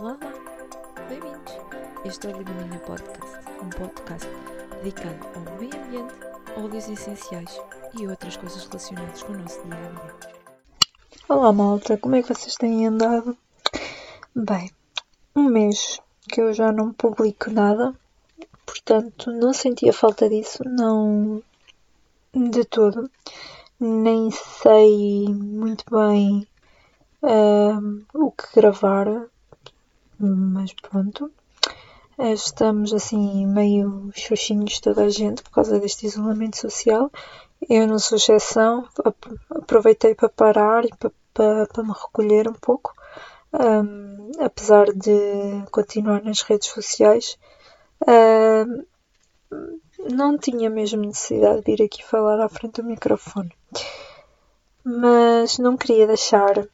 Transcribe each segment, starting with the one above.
Olá, bem-vindos! Este é o Limonina Podcast, um podcast dedicado ao meio ambiente, óleos essenciais e outras coisas relacionadas com o nosso dia a dia. Olá malta, como é que vocês têm andado? Bem, um mês que eu já não publico nada, portanto não sentia falta disso, não de todo. Nem sei muito bem uh, o que gravar, mas pronto. Estamos assim meio xoxinhos toda a gente por causa deste isolamento social. Eu não sou exceção, aproveitei para parar e para, para, para me recolher um pouco, um, apesar de continuar nas redes sociais. Um, não tinha mesmo necessidade de vir aqui falar à frente do microfone, mas não queria deixar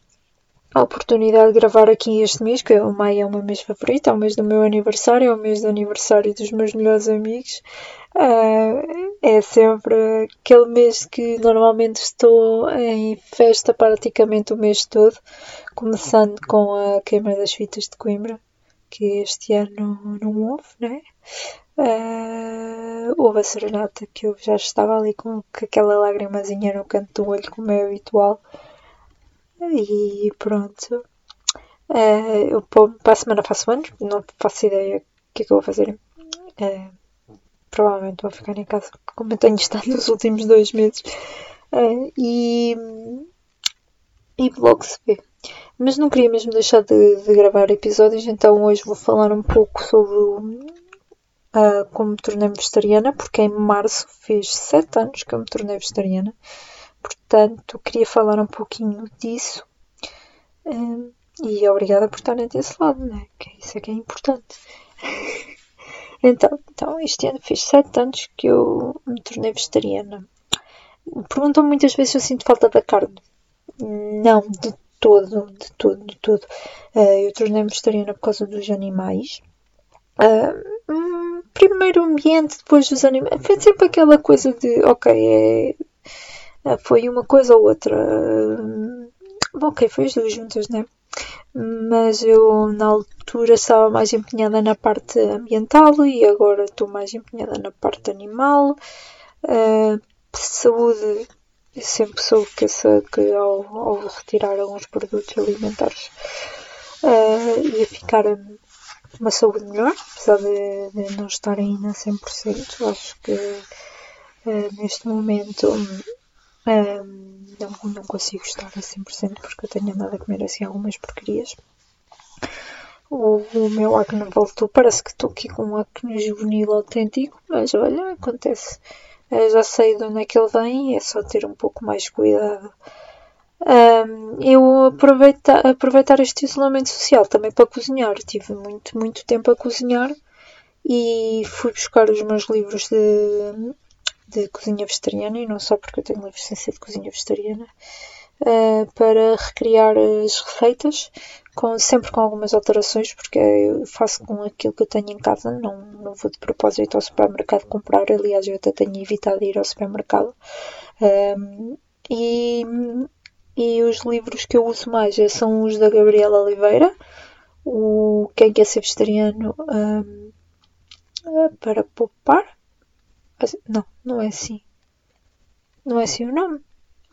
a oportunidade de gravar aqui este mês, que o maio é o meu mês favorito, é o mês do meu aniversário, é o mês do aniversário dos meus melhores amigos. Uh, é sempre aquele mês que normalmente estou em festa praticamente o mês todo, começando com a queima das fitas de Coimbra, que este ano não houve, né? Uh, houve a serenata que eu já estava ali com, com aquela lágrimazinha no canto do olho, como é habitual. E pronto. Uh, eu para a semana faço anos, não faço ideia o que é que eu vou fazer. Uh, provavelmente vou ficar em casa, como eu tenho estado nos últimos dois meses. Uh, e, e logo se vê. Mas não queria mesmo deixar de, de, gravar episódios, então hoje vou falar um pouco sobre uh, como me tornei vegetariana, porque em março fez sete anos que eu me tornei vegetariana. Portanto, queria falar um pouquinho disso. Um, e obrigada por estarem desse lado, né? Que isso é que é importante. então, então, este ano fez sete anos que eu me tornei vegetariana. Perguntam muitas vezes se eu sinto falta da carne. Não, de todo, de todo, de todo. Uh, eu tornei-me vegetariana por causa dos animais. Uh, primeiro ambiente, depois dos animais. Foi sempre aquela coisa de, ok, é foi uma coisa ou outra. Ah, ok, foi as duas juntas, né? Mas eu na altura estava mais empenhada na parte ambiental e agora estou mais empenhada na parte animal. Uh, saúde, eu sempre soube que, que ao, ao, retirar alguns produtos alimentares uh, ia ficar uma saúde melhor, apesar de, de não estar ainda a 100%. Acho que uh, neste momento um, não, não consigo estar a 100% porque eu tenho andado a comer assim algumas porcarias. O, o meu acne voltou, parece que estou aqui com um acne juvenil autêntico, mas olha, acontece. Eu já sei de onde é que ele vem, é só ter um pouco mais cuidado. Um, eu aproveita, aproveitar este isolamento social também para cozinhar. Tive muito, muito tempo a cozinhar e fui buscar os meus livros de de cozinha vegetariana e não só porque eu tenho licença de cozinha vegetariana uh, para recriar as receitas com, sempre com algumas alterações porque eu faço com aquilo que eu tenho em casa não, não vou de propósito ao supermercado comprar. Aliás eu até tenho evitado ir ao supermercado. Um, e, e os livros que eu uso mais são os da Gabriela Oliveira o Quem Quer Ser Vegetariano um, para poupar não, não é assim. Não é assim o nome.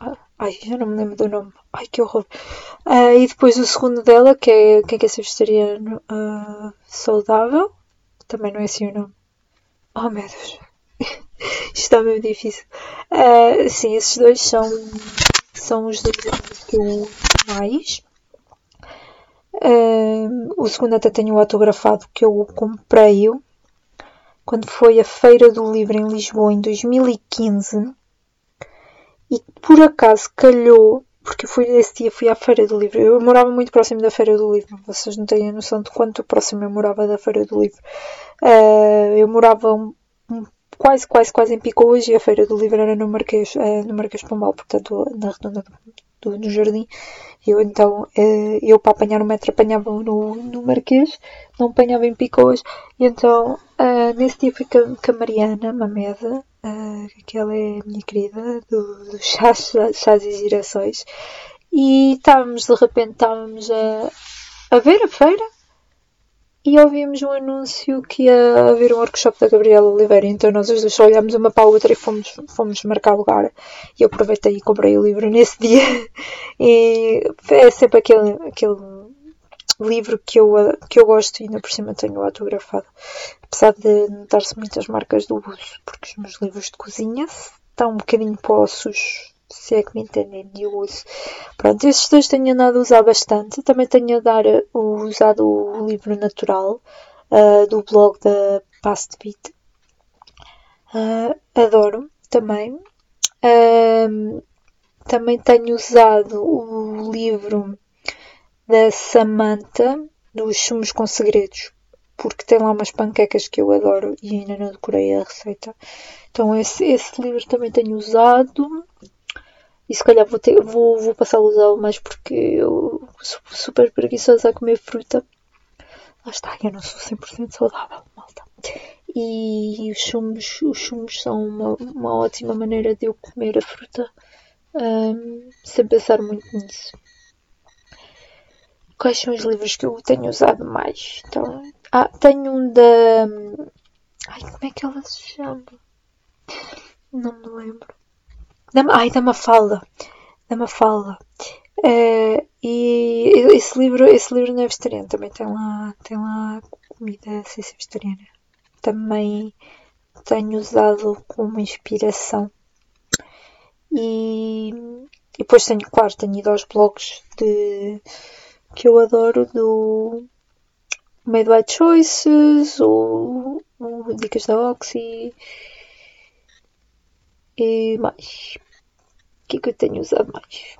Ah, ai, já não me lembro do nome. Ai, que horror. Uh, e depois o segundo dela, que é Quem quer ser vegetariano uh, saudável. Também não é assim o nome. Oh, meu Deus. Isto está meio difícil. Uh, sim, esses dois são, são os dois que eu mais. O segundo até tenho autografado que eu comprei-o quando foi a Feira do Livro em Lisboa em 2015 e por acaso calhou, porque fui, esse dia fui à Feira do Livro. Eu morava muito próximo da Feira do Livro, vocês não têm a noção de quanto próximo eu morava da Feira do Livro. Uh, eu morava um, um, quase, quase, quase em Picoas e a Feira do Livro era no Marquês, uh, no Marquês Pombal, portanto na redonda do, do, jardim. Eu então, uh, eu para apanhar o metro apanhava no, no Marquês, não apanhava em Picoas, e então Uh, nesse dia fui com, a Mariana Mameda, uh, que ela é minha querida, do, do chás, chás e girassóis, e estávamos, de repente, estávamos a, a ver a feira, e ouvimos um anúncio que ia haver um workshop da Gabriela Oliveira, então nós os dois olhámos uma para a outra e fomos, fomos marcar lugar. E eu aproveitei e comprei o livro nesse dia. E é sempre aquele, aquele livro que eu, que eu gosto e ainda por cima tenho autografado. Apesar de notar-se muitas marcas do uso, porque os meus livros de cozinha estão um bocadinho possos se é que me entendem, de uso. Pronto, esses dois tenho andado a usar bastante. Também tenho a dar, usado o livro natural uh, do blog da Past Beat. Uh, adoro também. Uh, também tenho usado o livro da Samantha, dos Sumos com Segredos, porque tem lá umas panquecas que eu adoro e ainda não decorei a receita. Então esse, esse livro também tenho usado. E se calhar vou, vou, vou passar a usá-lo mais porque eu sou super preguiçosa a comer fruta. Lá está, eu não sou 100% saudável, malta. E os chumos, os chumos são uma, uma ótima maneira de eu comer a fruta um, sem pensar muito nisso. Quais são os livros que eu tenho usado mais? Então, ah, tenho um da. Ai, como é que ela se chama? Não me lembro. Da, ai, da Mafalda. Da Mafalda. Uh, e esse livro, esse livro não é vegetariano, também tem lá, tem lá comida sem ser vegetariana. Também tenho usado como inspiração. E, e depois tenho, claro, tenho ido aos blogs de, que eu adoro do Made by Choices ou, ou Dicas da Oxy e mais. O que é que eu tenho usado mais?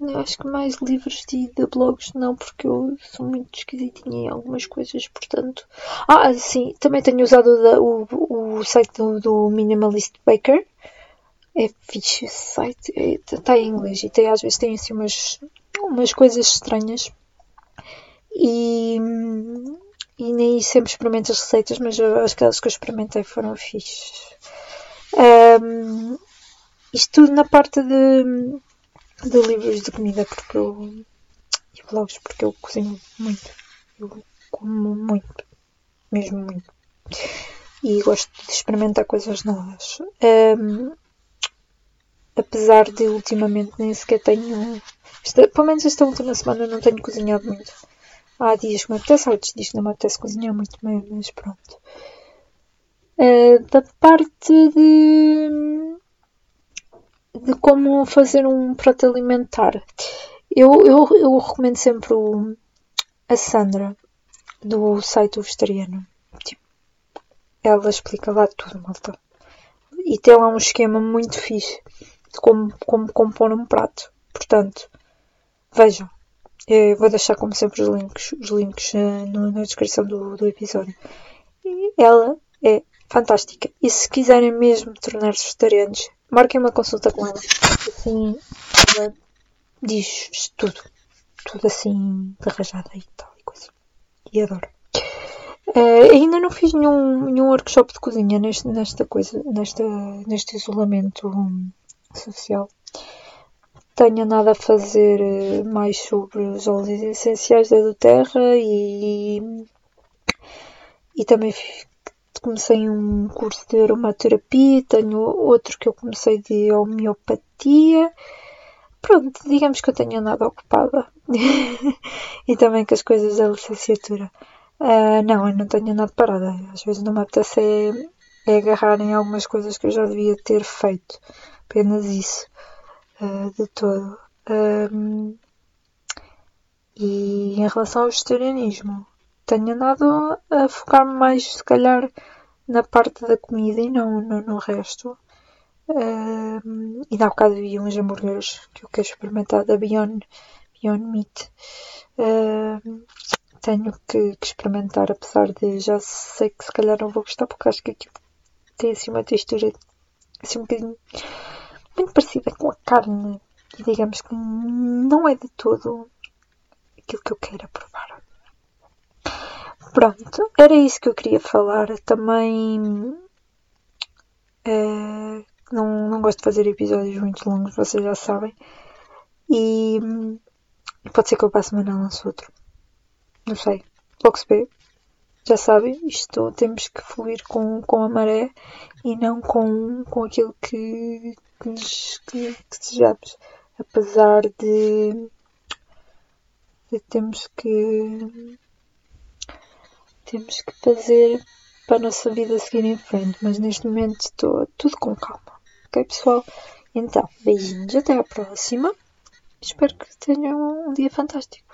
Eu acho que mais livros de, de blogs não, porque eu sou muito esquisitinha em algumas coisas, portanto. Ah, sim, também tenho usado o, o, site do, do Minimalist Baker. É fixe esse site, está é, em inglês e tem, às vezes tem assim umas, umas coisas estranhas. E, e nem sempre experimento as receitas, mas aquelas que eu experimentei foram fixes. Um, isto tudo na parte de, de livros de comida, porque eu. e blogs, porque eu cozinho muito. Eu como muito. Mesmo muito. E gosto de experimentar coisas novas. Um, apesar de ultimamente nem sequer tenho. Esta, pelo menos esta última semana não tenho cozinhado muito. Há dias que me apetece, há outros dias que não me apetece cozinhar muito, mas pronto. Uh, da parte de de como fazer um prato alimentar. Eu, eu, eu recomendo sempre o, a Sandra, do site vegetariano. Tipo, ela explica lá tudo, malta. E tem lá um esquema muito fixe de como, como compor um prato. Portanto, vejam. Eu vou deixar, como sempre, os links, os links no, na descrição do, do episódio. E ela é fantástica. E se quiserem mesmo tornar-se vegetarianos, marquem uma consulta com ela. Assim, ela diz tudo. Tudo assim, de rajada e tal e coisa. E adoro. Uh, ainda não fiz nenhum, nenhum workshop de cozinha neste, nesta coisa, nesta, neste isolamento social. Tenho nada a fazer eh, mais sobre os óleos essenciais da Terra e, e também comecei um curso de aromaterapia, tenho outro que eu comecei de homeopatia. Pronto, digamos que eu tenho andado ocupada. e também com as coisas da licenciatura. Uh, não, eu não tenho nada parada. Às vezes não me apetece é, é agarrar em algumas coisas que eu já devia ter feito. Apenas isso. Uh, de todo. Um, e em relação ao vegetarianismo, tenho andado a focar-me mais, se calhar, na parte da comida e não no, no resto. Uh, e há bocado vi uns hambúrgueres que eu quero experimentar da Beyond, Beyond Meat. Uh, tenho que, que, experimentar, apesar de já sei que se calhar não vou gostar, porque acho que aquilo tem assim uma textura assim um bocadinho muito parecida com a carne. E digamos que não é de todo aquilo que eu quero provar. Pronto, era isso que eu queria falar. Também é, não, não gosto de fazer episódios muito longos, vocês já sabem. E, pode ser que eu passe semana lance outro. Não sei. Logo se vê. já sabem, isto temos que fluir com, com a maré e não com, com aquilo que, que, nos, que, que desejamos. Apesar de, de temos que temos que fazer para a nossa vida seguir em frente, mas neste momento estou tudo com calma. Ok, pessoal? Então, beijinhos, até à próxima. Espero que tenham um dia fantástico.